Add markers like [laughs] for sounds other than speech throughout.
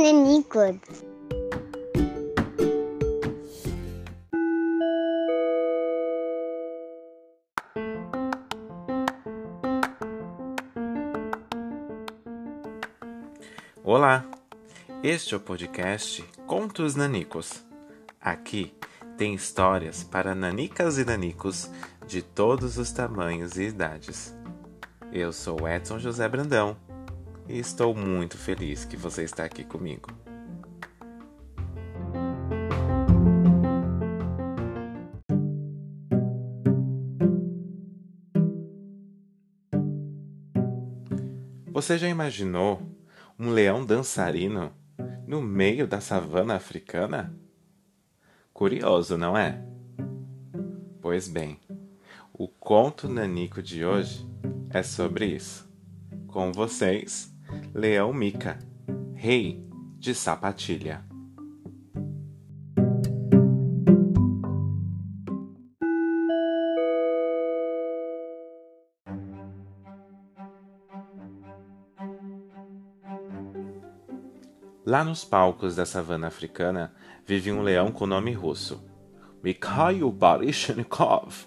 nanicos. Olá, este é o podcast Contos Nanicos. Aqui tem histórias para nanicas e nanicos de todos os tamanhos e idades. Eu sou Edson José Brandão e estou muito feliz que você está aqui comigo. Você já imaginou um leão dançarino no meio da savana africana? Curioso, não é? Pois bem, o conto nanico de hoje é sobre isso. Com vocês, Leão Mica, rei de Sapatilha. Lá nos palcos da savana africana vive um leão com nome russo, Mikhail Baryshnikov.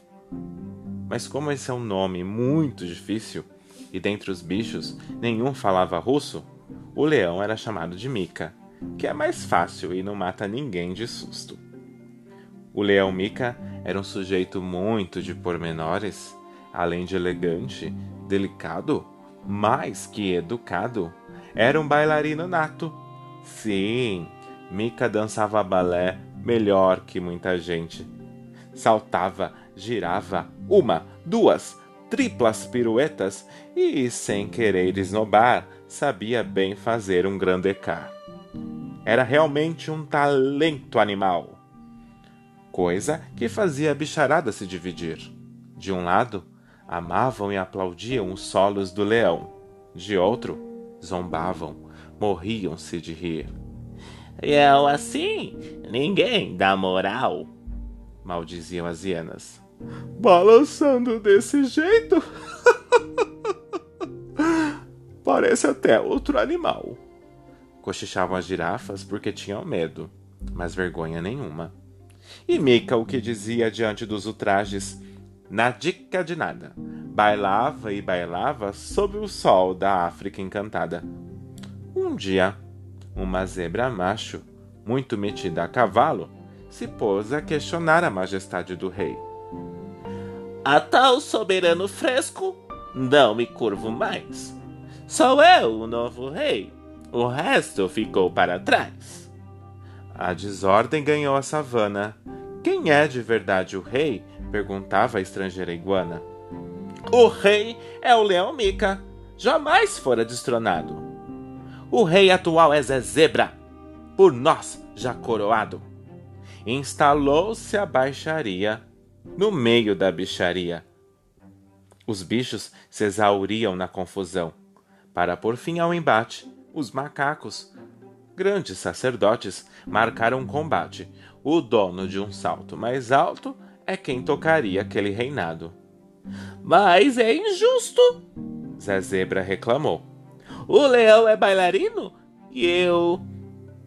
Mas como esse é um nome muito difícil e dentre os bichos nenhum falava russo, o leão era chamado de Mika, que é mais fácil e não mata ninguém de susto. O leão Mika era um sujeito muito de pormenores, além de elegante, delicado, mais que educado, era um bailarino nato Sim, Mika dançava balé melhor que muita gente. Saltava, girava uma, duas, triplas piruetas e, sem querer esnobar, sabia bem fazer um grande car. Era realmente um talento animal. Coisa que fazia a bicharada se dividir. De um lado, amavam e aplaudiam os solos do leão. De outro, zombavam, morriam-se de rir. Eu assim, ninguém dá moral, maldiziam as hienas. Balançando desse jeito? [laughs] Parece até outro animal. Cochichavam as girafas porque tinham medo, mas vergonha nenhuma. E Mica o que dizia diante dos ultrajes? Na dica de nada. Bailava e bailava sob o sol da África encantada. Um dia, uma zebra macho, muito metida a cavalo, se pôs a questionar a majestade do rei. A tal soberano fresco, não me curvo mais. Sou eu o novo rei, o resto ficou para trás. A desordem ganhou a savana. Quem é de verdade o rei? perguntava a estrangeira iguana. O rei é o leão Mica. Jamais fora destronado. O rei atual é Zé Zebra, por nós já coroado. Instalou-se a baixaria no meio da bicharia. Os bichos se exauriam na confusão. Para pôr fim ao embate, os macacos, grandes sacerdotes, marcaram um combate. O dono de um salto mais alto é quem tocaria aquele reinado. Mas é injusto, Zé Zebra reclamou. O leão é bailarino e eu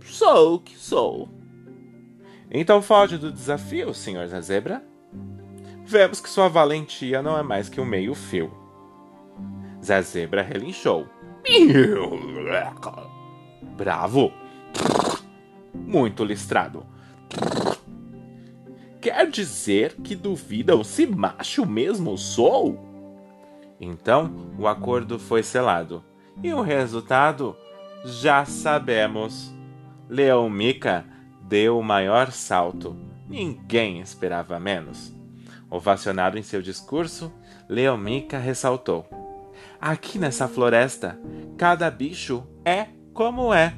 sou o que sou. Então foge do desafio, senhor da zebra. Vemos que sua valentia não é mais que um meio fio. Zé Zebra relinchou. Bravo! Muito listrado. Quer dizer que duvidam se macho mesmo sou? Então o acordo foi selado e o resultado já sabemos. Leão Mica deu o maior salto. Ninguém esperava menos. Ovacionado em seu discurso, Leão Mica ressaltou: Aqui nessa floresta, cada bicho é como é.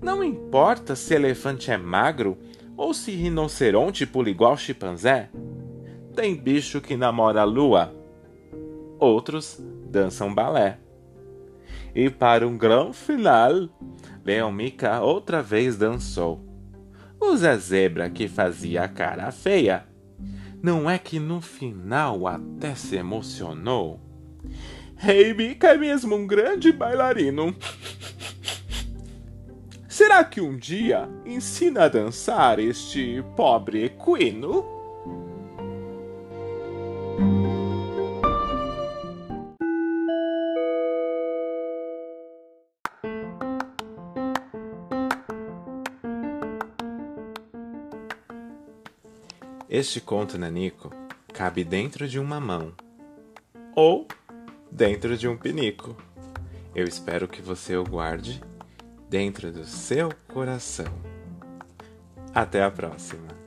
Não importa se elefante é magro ou se rinoceronte pula igual chimpanzé. Tem bicho que namora a lua, outros dançam balé. E para um grande final, Leão Mica outra vez dançou. O Zé Zebra, que fazia a cara feia, não é que no final até se emocionou? Rei hey, Mica é mesmo um grande bailarino. Será que um dia ensina a dançar este pobre equino? Este conto nanico cabe dentro de uma mão ou dentro de um pinico. Eu espero que você o guarde dentro do seu coração. Até a próxima!